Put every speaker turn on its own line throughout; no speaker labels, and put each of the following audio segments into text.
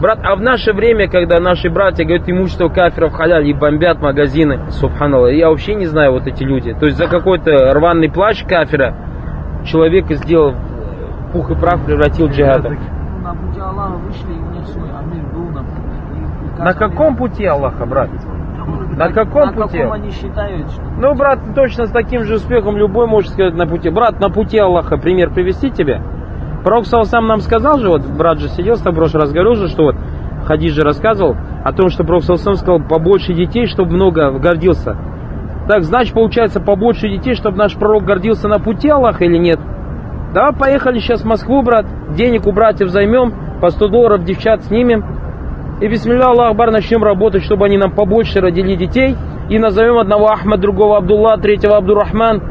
Брат, а в наше время, когда наши братья говорят имущество кафиров халяль и бомбят магазины, субханаллах, я вообще не знаю вот эти люди. То есть за какой-то рваный плащ кафира человек сделал пух и прах, превратил в джихада.
На пути Аллаха вышли, и у них свой амир был на пути.
Каком пути Аллаха, брат? На каком
на
пути?
каком они считают, что...
Ну, брат, точно с таким же успехом любой может сказать на пути. Брат, на пути Аллаха пример привести тебе. Пророк сам нам сказал же, вот брат же сидел с тобой в прошлый же, что вот Хадис же рассказывал о том, что Пророк сам сказал побольше детей, чтобы много гордился. Так, значит, получается побольше детей, чтобы наш пророк гордился на пути Аллаха или нет? Да, поехали сейчас в Москву, брат, денег у братьев займем, по 100 долларов девчат снимем, и бисмилля Аллах Акбар начнем работать, чтобы они нам побольше родили детей. И назовем одного Ахмад, другого Абдулла, третьего Абдурахман.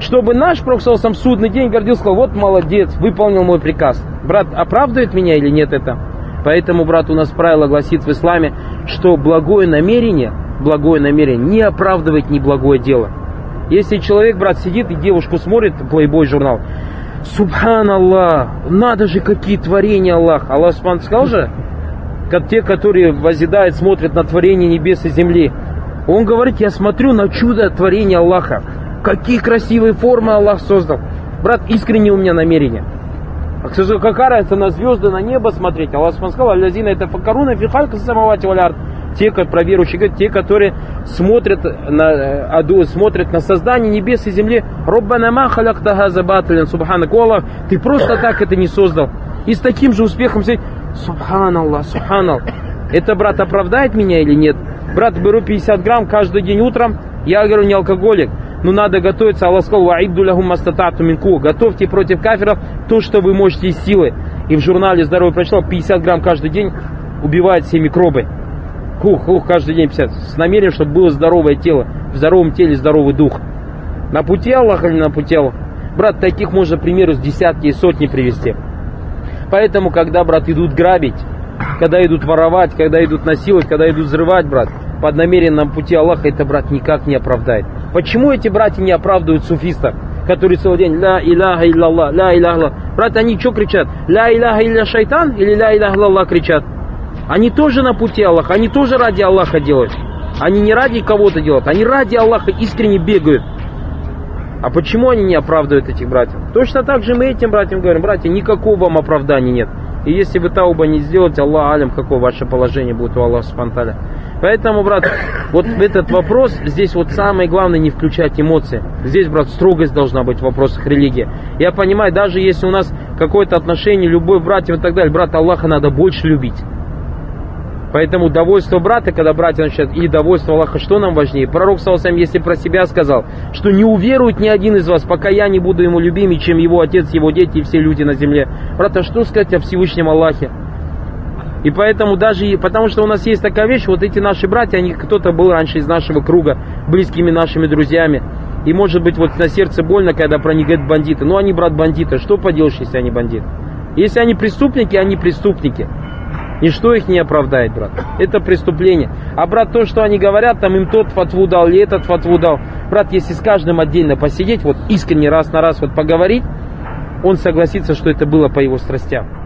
Чтобы наш Пророк сам судный день гордился, сказал, вот молодец, выполнил мой приказ. Брат, оправдывает меня или нет это? Поэтому, брат, у нас правило гласит в исламе, что благое намерение, благое намерение не оправдывает неблагое дело. Если человек, брат, сидит и девушку смотрит, плейбой журнал, Субханаллах, надо же, какие творения Аллах. Аллах Субхану сказал же, как те, которые возидают, смотрят на творение небес и земли. Он говорит, я смотрю на чудо творения Аллаха. Какие красивые формы Аллах создал. Брат, искренне у меня намерение. А к какая разница на звезды, на небо смотреть? Аллах сказал, «Аллазина это факаруна фихалька самовати валярд». Те, как про верующие говорят, те, которые смотрят на, э, аду, смотрят на создание небес и земли. Роббана ма халяктага забатлин, субханак, Аллах, ты просто так это не создал. И с таким же успехом сказать, субханаллах, субханаллах. Это, брат, оправдает меня или нет? Брат, беру 50 грамм каждый день утром, я говорю, не алкоголик, но надо готовиться. Аллах сказал, «Ваидду лахум мастатату минку». Готовьте против кафиров то, что вы можете из силы. И в журнале «Здоровье» прочитал, 50 грамм каждый день убивает все микробы. Хух, хух, каждый день 50. С намерением, чтобы было здоровое тело. В здоровом теле здоровый дух. На пути Аллаха или на пути Аллаха? Брат, таких можно примеру с десятки и сотни привести. Поэтому, когда, брат, идут грабить, когда идут воровать, когда идут насиловать, когда идут взрывать, брат, под намеренным пути Аллаха, это, брат, никак не оправдает. Почему эти братья не оправдывают суфистов, которые целый день ля иляха илляллах, ля иляха илляллах. Брат, они что кричат? Ля иляха илля шайтан или ля иляха кричат? Они тоже на пути Аллаха, они тоже ради Аллаха делают. Они не ради кого-то делают, они ради Аллаха искренне бегают. А почему они не оправдывают этих братьев? Точно так же мы этим братьям говорим, братья, никакого вам оправдания нет. И если вы тауба не сделаете, Аллах алям, какое ваше положение будет у Аллаха Субтитры. Поэтому, брат, вот этот вопрос, здесь вот самое главное не включать эмоции. Здесь, брат, строгость должна быть в вопросах религии. Я понимаю, даже если у нас какое-то отношение, любовь братьев и так далее, брат, Аллаха надо больше любить. Поэтому довольство брата, когда братья начинают, и довольство Аллаха, что нам важнее? Пророк, саллаху если про себя сказал, что не уверует ни один из вас, пока я не буду ему любимее, чем его отец, его дети и все люди на земле. Брат, а что сказать о Всевышнем Аллахе? И поэтому даже, и- потому что у нас есть такая вещь, вот эти наши братья, они кто-то был раньше из нашего круга, близкими нашими друзьями. И может быть вот на сердце больно, когда про них говорят бандиты. Ну они, брат, бандиты, что поделаешь, если они бандиты? Если они преступники, они преступники. Ничто их не оправдает, брат. Это преступление. А, брат, то, что они говорят, там им тот фатву дал, или этот фатву дал. Брат, если с каждым отдельно посидеть, вот искренне раз на раз вот поговорить, он согласится, что это было по его страстям.